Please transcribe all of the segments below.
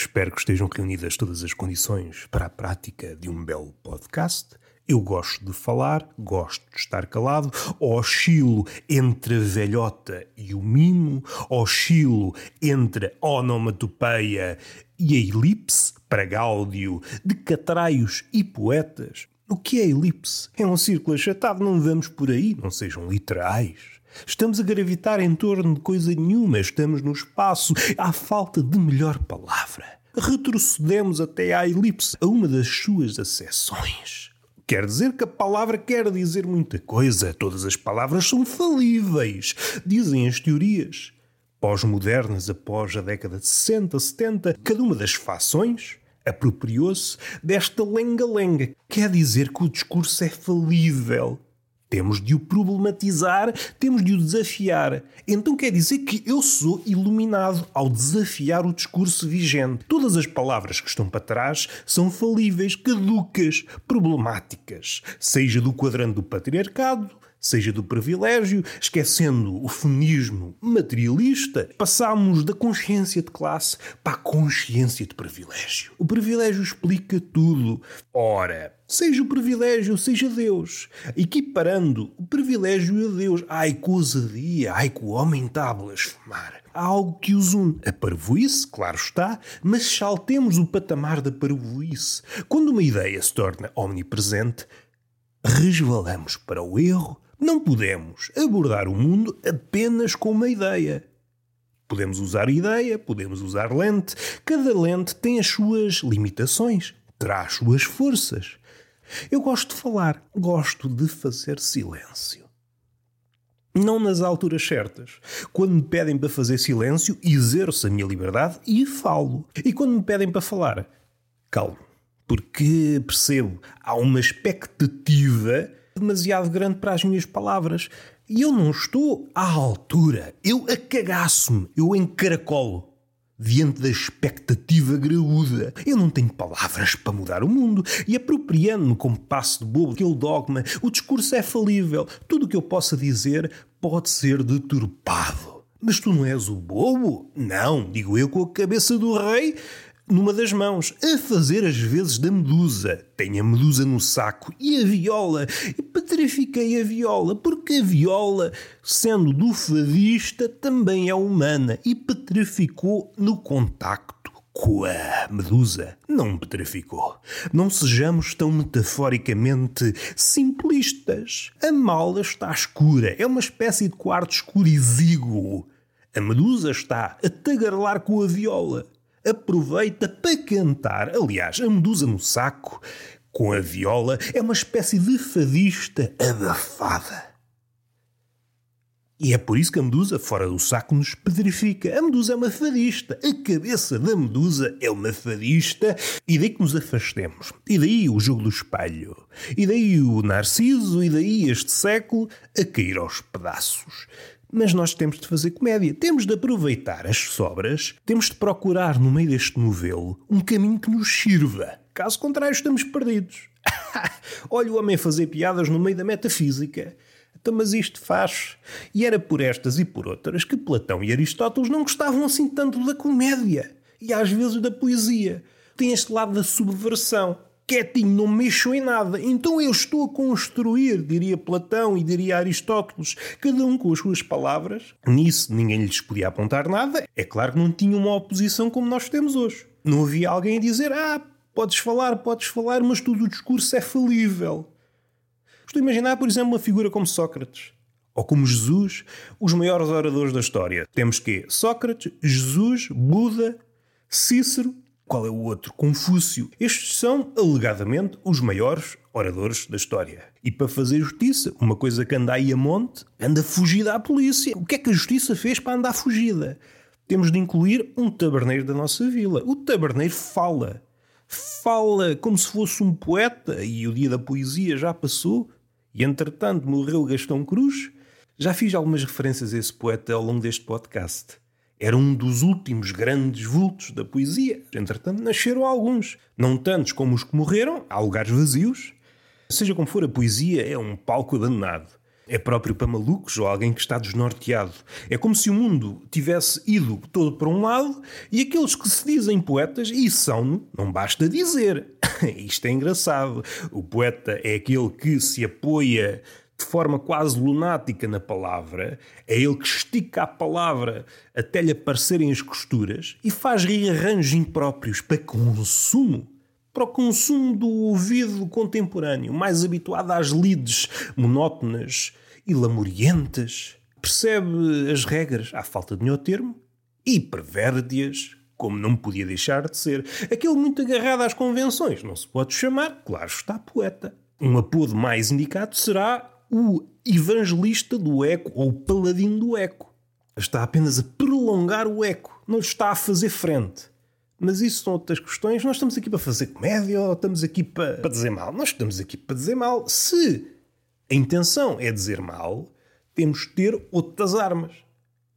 Espero que estejam reunidas todas as condições para a prática de um belo podcast. Eu gosto de falar, gosto de estar calado, oscilo entre a velhota e o mimo, oscilo entre a onomatopeia e a elipse, para Gáudio, de catraios e poetas. O que é elipse? É um círculo achatado, não vamos por aí, não sejam literais. Estamos a gravitar em torno de coisa nenhuma, estamos no espaço, há falta de melhor palavra. Retrocedemos até à elipse, a uma das suas acessões. Quer dizer que a palavra quer dizer muita coisa, todas as palavras são falíveis, dizem as teorias. Pós-modernas, após a década de 60, 70, cada uma das fações apropriou-se desta lenga-lenga. Quer dizer que o discurso é falível. Temos de o problematizar, temos de o desafiar. Então quer dizer que eu sou iluminado ao desafiar o discurso vigente. Todas as palavras que estão para trás são falíveis, caducas, problemáticas, seja do quadrante do patriarcado, seja do privilégio, esquecendo o feminismo materialista, passamos da consciência de classe para a consciência de privilégio. O privilégio explica tudo. Ora, seja o privilégio, seja Deus, equiparando o privilégio a Deus. Ai, que ousadia, ai, que o homem está a blasfemar. Há algo que os une. A parvoíce, claro está, mas saltemos o patamar da parvoíce. Quando uma ideia se torna omnipresente, resvalamos para o erro, não podemos abordar o mundo apenas com uma ideia. Podemos usar ideia, podemos usar lente. Cada lente tem as suas limitações, terá as suas forças. Eu gosto de falar, gosto de fazer silêncio. Não nas alturas certas. Quando me pedem para fazer silêncio, exerço a minha liberdade e falo. E quando me pedem para falar, calmo. Porque percebo, há uma expectativa demasiado grande para as minhas palavras. E eu não estou à altura. Eu acagaço-me, eu encaracolo. Diante da expectativa graúda. Eu não tenho palavras para mudar o mundo. E apropriando-me como passo de bobo aquele dogma, o discurso é falível. Tudo o que eu possa dizer pode ser deturpado. Mas tu não és o bobo? Não, digo eu com a cabeça do rei numa das mãos, a fazer as vezes da medusa. Tenho a medusa no saco e a viola. E petrifiquei a viola, porque a viola, sendo do fadista, também é humana e petrificou no contacto com a medusa. Não petrificou. Não sejamos tão metaforicamente simplistas. A mala está escura, é uma espécie de quarto escuro exíguo. A medusa está a tagarlar com a viola aproveita para cantar. Aliás, a medusa no saco, com a viola, é uma espécie de fadista abafada. E é por isso que a medusa fora do saco nos pedrifica. A medusa é uma fadista. A cabeça da medusa é uma fadista. E daí que nos afastemos. E daí o jogo do espelho. E daí o narciso. E daí este século a cair aos pedaços. Mas nós temos de fazer comédia, temos de aproveitar as sobras, temos de procurar no meio deste novelo um caminho que nos sirva. Caso contrário, estamos perdidos. Olha o homem fazer piadas no meio da metafísica. Então, mas isto faz. E era por estas e por outras que Platão e Aristóteles não gostavam assim tanto da comédia e às vezes da poesia. Tem este lado da subversão quietinho, não mexo em nada. Então eu estou a construir, diria Platão e diria Aristóteles, cada um com as suas palavras. Nisso ninguém lhes podia apontar nada. É claro que não tinha uma oposição como nós temos hoje. Não havia alguém a dizer: ah, podes falar, podes falar, mas todo o discurso é falível. Estou a imaginar, por exemplo, uma figura como Sócrates. Ou como Jesus, os maiores oradores da história. Temos que Sócrates, Jesus, Buda, Cícero qual é o outro? Confúcio. Estes são, alegadamente, os maiores oradores da história. E para fazer justiça, uma coisa que anda aí a monte, anda fugida à polícia. O que é que a justiça fez para andar fugida? Temos de incluir um taberneiro da nossa vila. O taberneiro fala. Fala como se fosse um poeta, e o dia da poesia já passou, e entretanto morreu Gastão Cruz. Já fiz algumas referências a esse poeta ao longo deste podcast. Era um dos últimos grandes vultos da poesia. Entretanto, nasceram alguns. Não tantos como os que morreram, há lugares vazios. Seja como for, a poesia é um palco danado. É próprio para malucos ou alguém que está desnorteado. É como se o mundo tivesse ido todo para um lado e aqueles que se dizem poetas, e são, não basta dizer. Isto é engraçado. O poeta é aquele que se apoia de forma quase lunática na palavra, é ele que estica a palavra até lhe aparecerem as costuras e faz rearranjos impróprios para consumo para o consumo do ouvido contemporâneo, mais habituado às lides monótonas e lamurientas. Percebe as regras à falta de melhor termo e perverte-as como não podia deixar de ser. Aquele muito agarrado às convenções não se pode chamar, claro está, poeta. Um apodo mais indicado será o evangelista do eco ou o paladino do eco. Está apenas a prolongar o eco, não está a fazer frente. Mas isso são outras questões. Nós estamos aqui para fazer comédia ou estamos aqui para, para dizer mal? Nós estamos aqui para dizer mal. Se a intenção é dizer mal, temos que ter outras armas.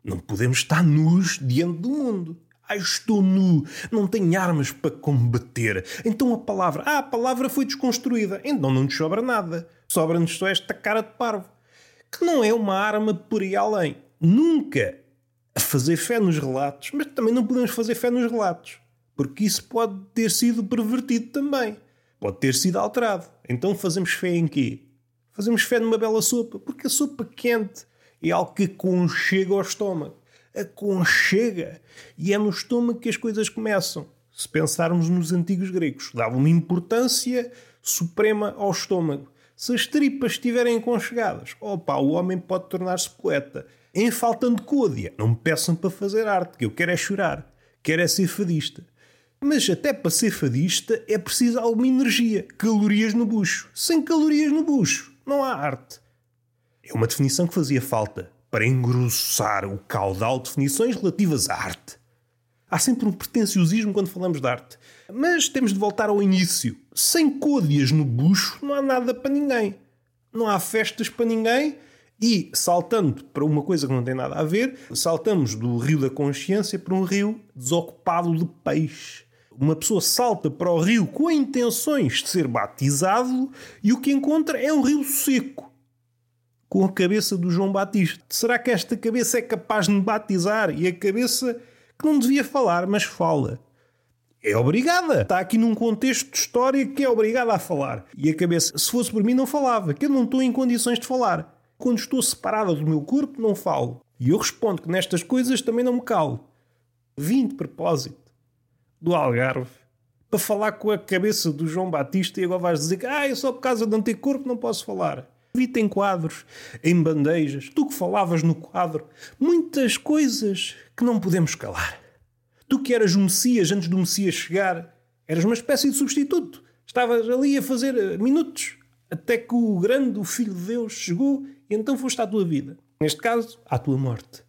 Não podemos estar nus diante do mundo. Ah, estou nu, não tenho armas para combater. Então a palavra, ah, a palavra foi desconstruída. Então não nos sobra nada. Sobra-nos só esta cara de parvo. Que não é uma arma por aí além. Nunca a fazer fé nos relatos, mas também não podemos fazer fé nos relatos. Porque isso pode ter sido pervertido também. Pode ter sido alterado. Então fazemos fé em quê? Fazemos fé numa bela sopa. Porque a sopa quente é algo que aconchega ao estômago. Aconchega. E é no estômago que as coisas começam. Se pensarmos nos antigos gregos, dava uma importância suprema ao estômago. Se as tripas estiverem aconchegadas, opa, o homem pode tornar-se poeta. Em faltando côdea, não me peçam para fazer arte, que eu quero é chorar, quero é ser fadista. Mas até para ser fadista é preciso alguma energia, calorias no bucho. Sem calorias no bucho, não há arte. É uma definição que fazia falta para engrossar o caudal de definições relativas à arte. Há sempre um pretenciosismo quando falamos de arte. Mas temos de voltar ao início. Sem côdeas no bucho não há nada para ninguém. Não há festas para ninguém. E, saltando para uma coisa que não tem nada a ver, saltamos do rio da consciência para um rio desocupado de peixe. Uma pessoa salta para o rio com intenções de ser batizado e o que encontra é um rio seco. Com a cabeça do João Batista. Será que esta cabeça é capaz de me batizar? E a cabeça que não devia falar, mas fala. É obrigada. Está aqui num contexto de história que é obrigada a falar. E a cabeça, se fosse por mim, não falava, que eu não estou em condições de falar. Quando estou separada do meu corpo, não falo. E eu respondo que nestas coisas também não me calo. Vim de propósito do Algarve para falar com a cabeça do João Batista e agora vais dizer que ah, eu só por causa de não ter corpo não posso falar. Vi-te em quadros, em bandejas, tu que falavas no quadro, muitas coisas que não podemos calar. Tu que eras o Messias antes do Messias chegar, eras uma espécie de substituto. Estavas ali a fazer eh, minutos até que o grande, o Filho de Deus, chegou e então foste à tua vida. Neste caso, à tua morte.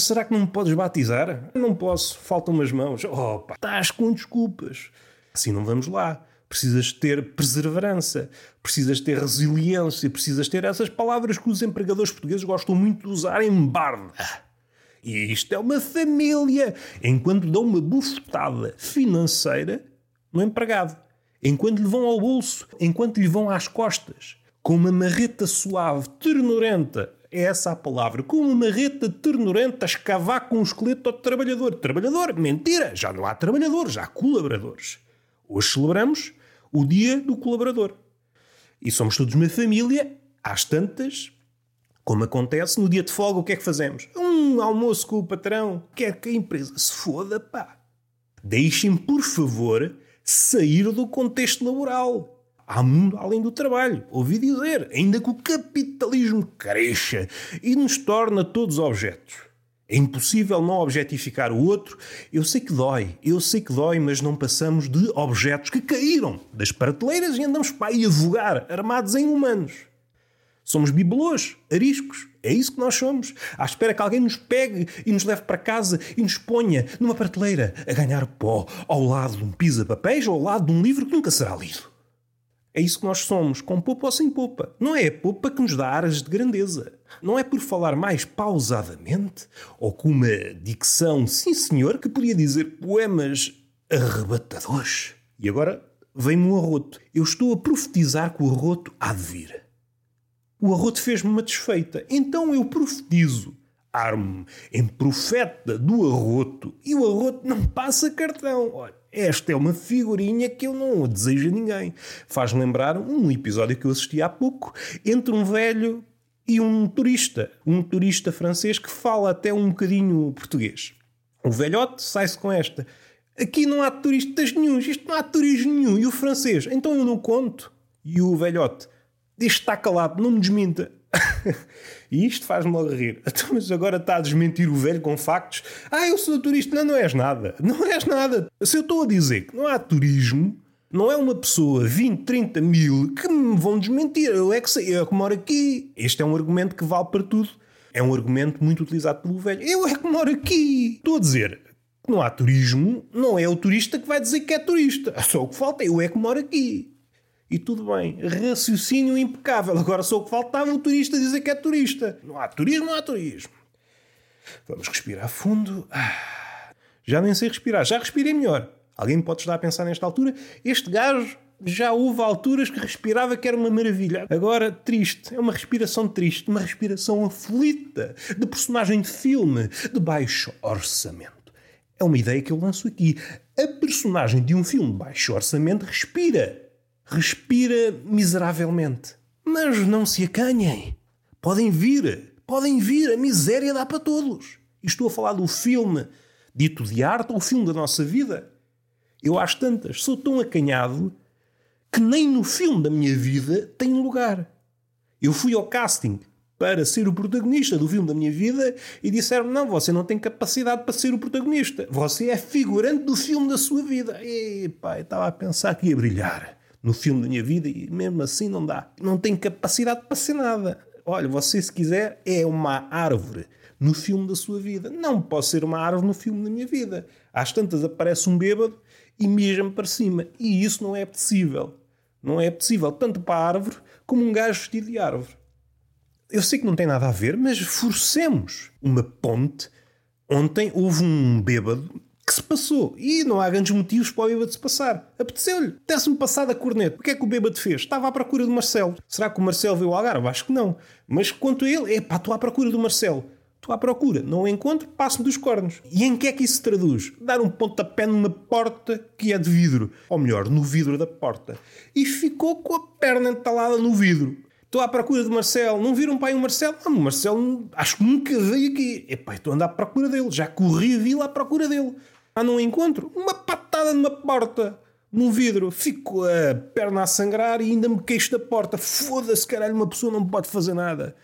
Será que não me podes batizar? Não posso, faltam umas mãos. Opa, estás com desculpas. Assim não vamos lá. Precisas ter perseverança, precisas ter resiliência, precisas ter essas palavras que os empregadores portugueses gostam muito de usar em barda. E isto é uma família. Enquanto dão uma bufetada financeira no empregado, enquanto lhe vão ao bolso, enquanto lhe vão às costas, com uma marreta suave, ternurenta, é essa a palavra, com uma marreta ternurenta a escavar com o esqueleto ao trabalhador. Trabalhador? Mentira! Já não há trabalhadores, já há colaboradores. Hoje celebramos o dia do colaborador. E somos todos uma família, às tantas, como acontece no dia de folga, o que é que fazemos? Um almoço com o patrão, quer que a empresa se foda, pá. Deixem, por favor, sair do contexto laboral. Há mundo além do trabalho. Ouvi dizer, ainda que o capitalismo cresça e nos torna todos objetos. É impossível não objetificar o outro. Eu sei que dói, eu sei que dói, mas não passamos de objetos que caíram das prateleiras e andamos para aí a vogar, armados em humanos. Somos bibelôs, ariscos. É isso que nós somos. À espera que alguém nos pegue e nos leve para casa e nos ponha numa prateleira a ganhar pó ao lado de um pisa-papéis ou ao lado de um livro que nunca será lido. É isso que nós somos, com popa ou sem popa. Não é a popa que nos dá aras de grandeza. Não é por falar mais pausadamente ou com uma dicção, sim senhor, que podia dizer poemas arrebatadores. E agora vem-me um arroto. Eu estou a profetizar que o arroto há de vir. O arroto fez-me uma desfeita. Então eu profetizo. Armo em profeta do arroto e o arroto não passa cartão. Olha, esta é uma figurinha que eu não desejo a ninguém. Faz lembrar um episódio que eu assisti há pouco entre um velho e um turista. Um turista francês que fala até um bocadinho português. O velhote sai-se com esta. Aqui não há turistas nenhum, isto não há turismo nenhum. E o francês, então eu não conto. E o velhote, diz está calado, não me desminta. e isto faz-me logo rir. Então, mas agora está a desmentir o velho com factos. Ah, eu sou turista. Não, não és nada. Não és nada. Se eu estou a dizer que não há turismo, não é uma pessoa, 20, 30 mil, que me vão desmentir. Eu é que sei, eu é que moro aqui. Este é um argumento que vale para tudo. É um argumento muito utilizado pelo velho. Eu é que moro aqui. Estou a dizer, não há turismo, não é o turista que vai dizer que é turista. Só o que falta é eu é que moro aqui. E tudo bem, raciocínio impecável. Agora só o que faltava o turista dizer que é turista. Não há turismo, não há turismo. Vamos respirar fundo. Ah, já nem sei respirar, já respirei melhor. Alguém pode estar a pensar nesta altura? Este gajo já houve alturas que respirava que era uma maravilha. Agora, triste. É uma respiração triste, uma respiração aflita, de personagem de filme, de baixo orçamento. É uma ideia que eu lanço aqui. A personagem de um filme de baixo orçamento respira. Respira miseravelmente. Mas não se acanhem. Podem vir. Podem vir. A miséria dá para todos. E estou a falar do filme dito de arte ou o filme da nossa vida. Eu acho tantas. Sou tão acanhado que nem no filme da minha vida tenho lugar. Eu fui ao casting para ser o protagonista do filme da minha vida e disseram não, você não tem capacidade para ser o protagonista. Você é figurante do filme da sua vida. E pá, estava a pensar que ia brilhar no filme da minha vida e mesmo assim não dá. Não tem capacidade para ser nada. Olha, você se quiser é uma árvore no filme da sua vida. Não posso ser uma árvore no filme da minha vida. Às tantas aparece um bêbado e mija-me para cima. E isso não é possível. Não é possível tanto para a árvore como um gajo vestido de árvore. Eu sei que não tem nada a ver, mas forcemos uma ponte. Ontem houve um bêbado que se passou. E não há grandes motivos para o bêbado se passar. Apeteceu-lhe. Desse-me passado a corneta. O que é que o bêbado fez? Estava à procura do Marcelo. Será que o Marcelo veio ao Algarve? Acho que não. Mas quanto a ele, é pá, estou à procura do Marcelo. Estou à procura, não o encontro, passo-me dos cornos. E em que é que isso se traduz? Dar um pontapé numa porta que é de vidro. Ou melhor, no vidro da porta. E ficou com a perna entalada no vidro. Estou à procura de Marcelo. Não viram pai o Marcelo? Ah, o Marcelo acho que nunca veio aqui. Epá, estou a andar à procura dele. Já corri a vila à procura dele. Ah, não encontro? Uma patada numa porta. Num vidro. Fico a perna a sangrar e ainda me queixo da porta. Foda-se, caralho, uma pessoa não pode fazer nada.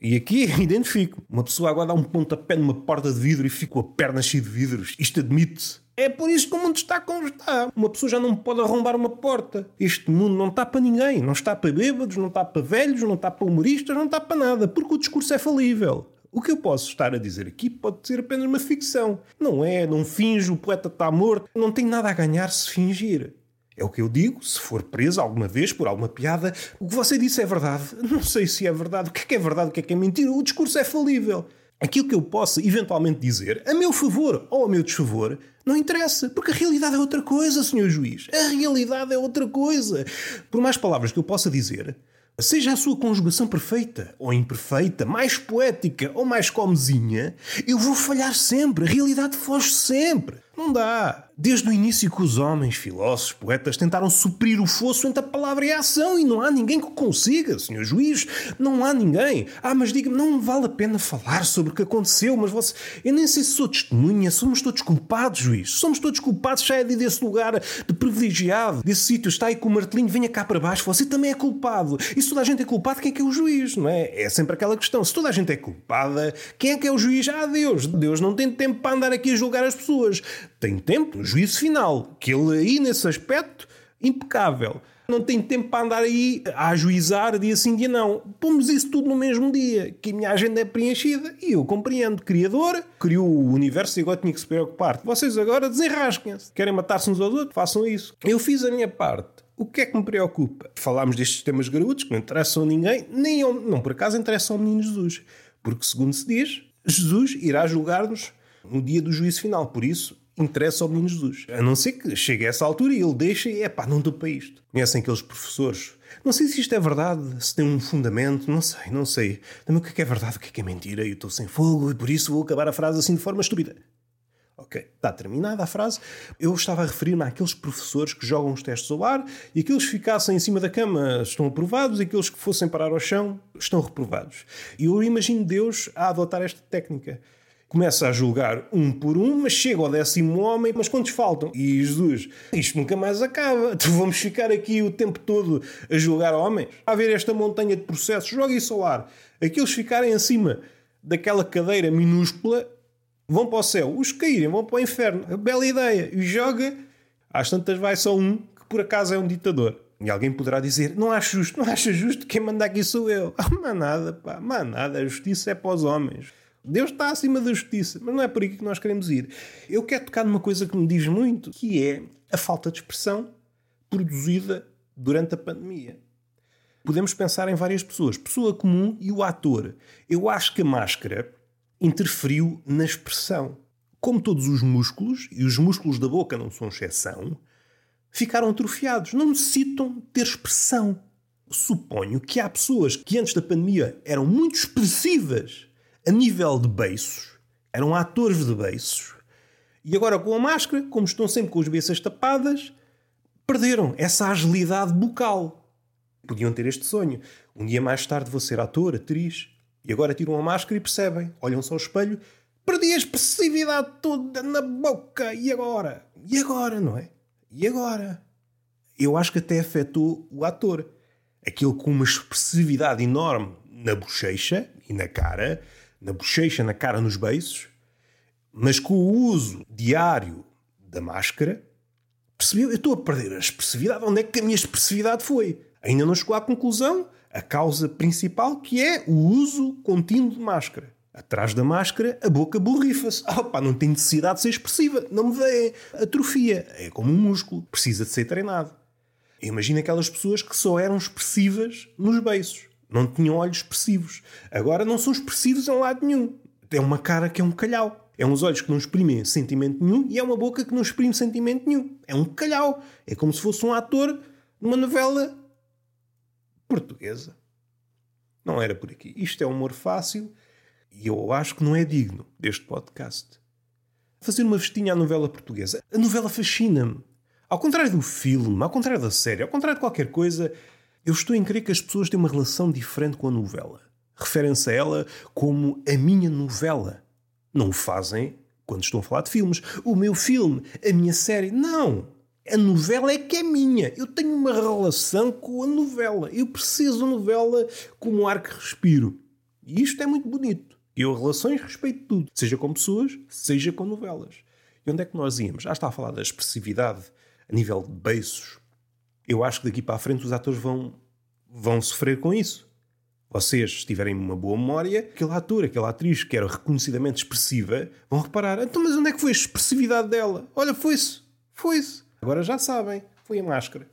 E aqui identifico. Uma pessoa agora dá um pontapé numa porta de vidro e fico a perna cheia de vidros. Isto admite-se. É por isso que o mundo está como está. Uma pessoa já não pode arrombar uma porta. Este mundo não está para ninguém. Não está para bêbados, não está para velhos, não está para humoristas, não está para nada. Porque o discurso é falível. O que eu posso estar a dizer aqui pode ser apenas uma ficção. Não é, não finge, o poeta está morto. Não tem nada a ganhar se fingir. É o que eu digo, se for preso alguma vez por alguma piada, o que você disse é verdade. Não sei se é verdade. O que é que é verdade, o que é que é mentira. O discurso é falível. Aquilo que eu possa eventualmente dizer, a meu favor ou a meu desfavor, não interessa, porque a realidade é outra coisa, senhor juiz. A realidade é outra coisa. Por mais palavras que eu possa dizer, seja a sua conjugação perfeita ou imperfeita, mais poética ou mais comezinha, eu vou falhar sempre. A realidade foge sempre. Não dá. Desde o início que os homens, filósofos, poetas tentaram suprir o fosso entre a palavra e a ação e não há ninguém que consiga, senhor juiz. Não há ninguém. Ah, mas diga-me, não vale a pena falar sobre o que aconteceu, mas você... Eu nem sei se sou testemunha, somos todos culpados, juiz. Somos todos culpados, sai desse lugar de privilegiado, desse sítio, está aí com o martelinho, venha cá para baixo, você também é culpado. E se toda a gente é culpado, quem é que é o juiz, não é? É sempre aquela questão. Se toda a gente é culpada, quem é que é o juiz? Ah, Deus. Deus não tem tempo para andar aqui a julgar as pessoas. Tem tempo, juízo final, que ele aí nesse aspecto, impecável. Não tem tempo para andar aí a ajuizar dia sim, dia não. Pomos isso tudo no mesmo dia, que a minha agenda é preenchida e eu compreendo. Criador criou o universo e agora tinha que se preocupar. Vocês agora desenrasquem-se. Querem matar-se uns aos outros? Façam isso. Eu fiz a minha parte. O que é que me preocupa? Falámos destes temas graúdos que não interessam a ninguém, nem ao, não por acaso interessam ao menino Jesus. Porque, segundo se diz, Jesus irá julgar-nos no dia do juízo final. Por isso, interessa ao menino Jesus. A não ser que chegue a essa altura e ele deixa e é pá, não estou para isto. Conhecem aqueles professores? Não sei se isto é verdade, se tem um fundamento, não sei, não sei. Também o que é, que é verdade, o que é, que é mentira, eu estou sem fogo e por isso vou acabar a frase assim de forma estúpida. Ok, está terminada a frase. Eu estava a referir-me àqueles professores que jogam os testes ao ar e aqueles que ficassem em cima da cama estão aprovados e aqueles que fossem parar ao chão estão reprovados. E eu imagino Deus a adotar esta técnica. Começa a julgar um por um, mas chega ao décimo homem, mas quantos faltam? E Jesus, isto nunca mais acaba. Tu vamos ficar aqui o tempo todo a julgar homens? A ver esta montanha de processos, joga isso ao ar. Aqueles ficarem acima daquela cadeira minúscula vão para o céu. Os caírem vão para o inferno. Bela ideia. E joga. Às tantas vai só um que por acaso é um ditador. E alguém poderá dizer: Não acho justo, não acho justo, quem manda aqui sou eu. Ah, mas nada, pá, mas nada. A justiça é para os homens. Deus está acima da justiça, mas não é por aí que nós queremos ir. Eu quero tocar numa coisa que me diz muito, que é a falta de expressão produzida durante a pandemia. Podemos pensar em várias pessoas, pessoa comum e o ator. Eu acho que a máscara interferiu na expressão. Como todos os músculos, e os músculos da boca não são exceção, ficaram atrofiados, não necessitam ter expressão. Suponho que há pessoas que antes da pandemia eram muito expressivas a nível de beiços, eram atores de beiços, e agora com a máscara, como estão sempre com as beiças tapadas, perderam essa agilidade bucal. Podiam ter este sonho. Um dia mais tarde vou ser ator, atriz, e agora tiram a máscara e percebem, olham-se ao espelho, perdi a expressividade toda na boca, e agora? E agora, não é? E agora? Eu acho que até afetou o ator. Aquele com uma expressividade enorme na bochecha e na cara, na bochecha, na cara, nos beiços, mas com o uso diário da máscara, percebeu? Eu estou a perder a expressividade. Onde é que a minha expressividade foi? Ainda não chegou à conclusão a causa principal, que é o uso contínuo de máscara. Atrás da máscara, a boca borrifa-se. Opa, não tem necessidade de ser expressiva. Não me vê. Atrofia. É como um músculo. Precisa de ser treinado. Imagina aquelas pessoas que só eram expressivas nos beiços. Não tinham olhos expressivos. Agora não são expressivos em lado nenhum. É uma cara que é um calhau. É uns olhos que não exprimem sentimento nenhum e é uma boca que não exprime sentimento nenhum. É um calhau. É como se fosse um ator numa novela portuguesa. Não era por aqui. Isto é humor fácil e eu acho que não é digno deste podcast. Fazer uma vestinha à novela portuguesa. A novela fascina-me. Ao contrário do filme, ao contrário da série, ao contrário de qualquer coisa, eu estou em crer que as pessoas têm uma relação diferente com a novela. Referem-se a ela como a minha novela. Não o fazem quando estão a falar de filmes. O meu filme, a minha série. Não! A novela é que é minha. Eu tenho uma relação com a novela. Eu preciso da novela como ar que respiro. E isto é muito bonito. Eu, relações, respeito tudo. Seja com pessoas, seja com novelas. E onde é que nós íamos? Já está a falar da expressividade a nível de beiços. Eu acho que daqui para a frente os atores vão, vão sofrer com isso. Vocês, se tiverem uma boa memória, aquele ator, aquela atriz que era reconhecidamente expressiva, vão reparar: então, mas onde é que foi a expressividade dela? Olha, foi-se. Foi-se. Agora já sabem, foi a máscara.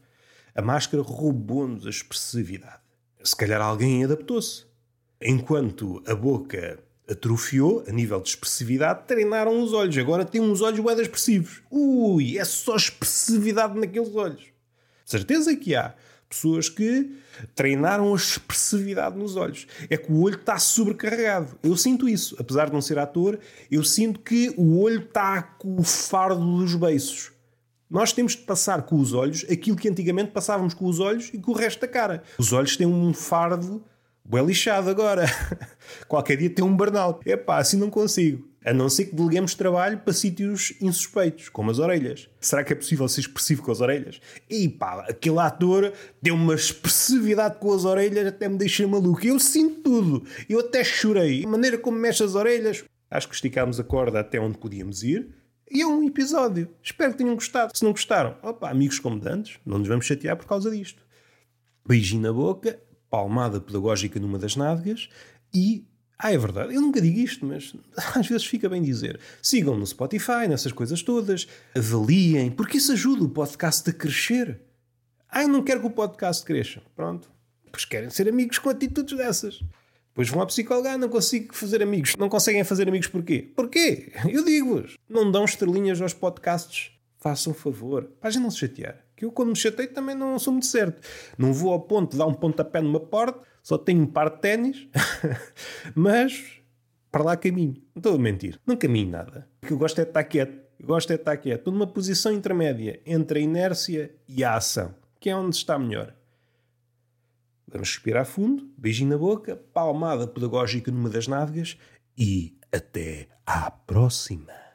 A máscara roubou-nos a expressividade. Se calhar alguém adaptou-se. Enquanto a boca atrofiou a nível de expressividade, treinaram os olhos. Agora tem uns olhos bem expressivos. Ui, é só expressividade naqueles olhos. Certeza que há pessoas que treinaram a expressividade nos olhos. É que o olho está sobrecarregado. Eu sinto isso. Apesar de não ser ator, eu sinto que o olho está com o fardo dos beiços. Nós temos de passar com os olhos aquilo que antigamente passávamos com os olhos e com o resto da cara. Os olhos têm um fardo bem lixado agora. Qualquer dia tem um burnout. Epá, assim não consigo. A não ser que deleguemos trabalho para sítios insuspeitos, como as orelhas. Será que é possível ser expressivo com as orelhas? E pá, aquele ator tem uma expressividade com as orelhas até me deixa maluco. Eu sinto tudo. Eu até chorei. A maneira como mexe as orelhas. Acho que esticámos a corda até onde podíamos ir. E é um episódio. Espero que tenham gostado. Se não gostaram, opa, amigos como dantes, não nos vamos chatear por causa disto. Beijinho na boca, palmada pedagógica numa das nádegas e. Ah, é verdade, eu nunca digo isto, mas às vezes fica bem dizer. Sigam no Spotify, nessas coisas todas, avaliem, porque isso ajuda o podcast a crescer. Ah, eu não quero que o podcast cresça. Pronto. Pois querem ser amigos com atitudes dessas. Depois vão à psicóloga, ah, não consigo fazer amigos. Não conseguem fazer amigos porquê? Porquê? Eu digo-vos. Não dão estrelinhas aos podcasts. Façam favor. Para não se chatear. Que eu, quando me chateio, também não sou muito certo. Não vou ao ponto de dar um pontapé numa porta, só tenho um par de ténis, mas para lá caminho. Não estou a mentir. Não caminho nada. O que eu gosto é de estar quieto. Eu gosto é de estar quieto. Estou numa posição intermédia entre a inércia e a ação, que é onde está melhor. Vamos respirar fundo, beijinho na boca, palmada pedagógica numa das nádegas e até à próxima.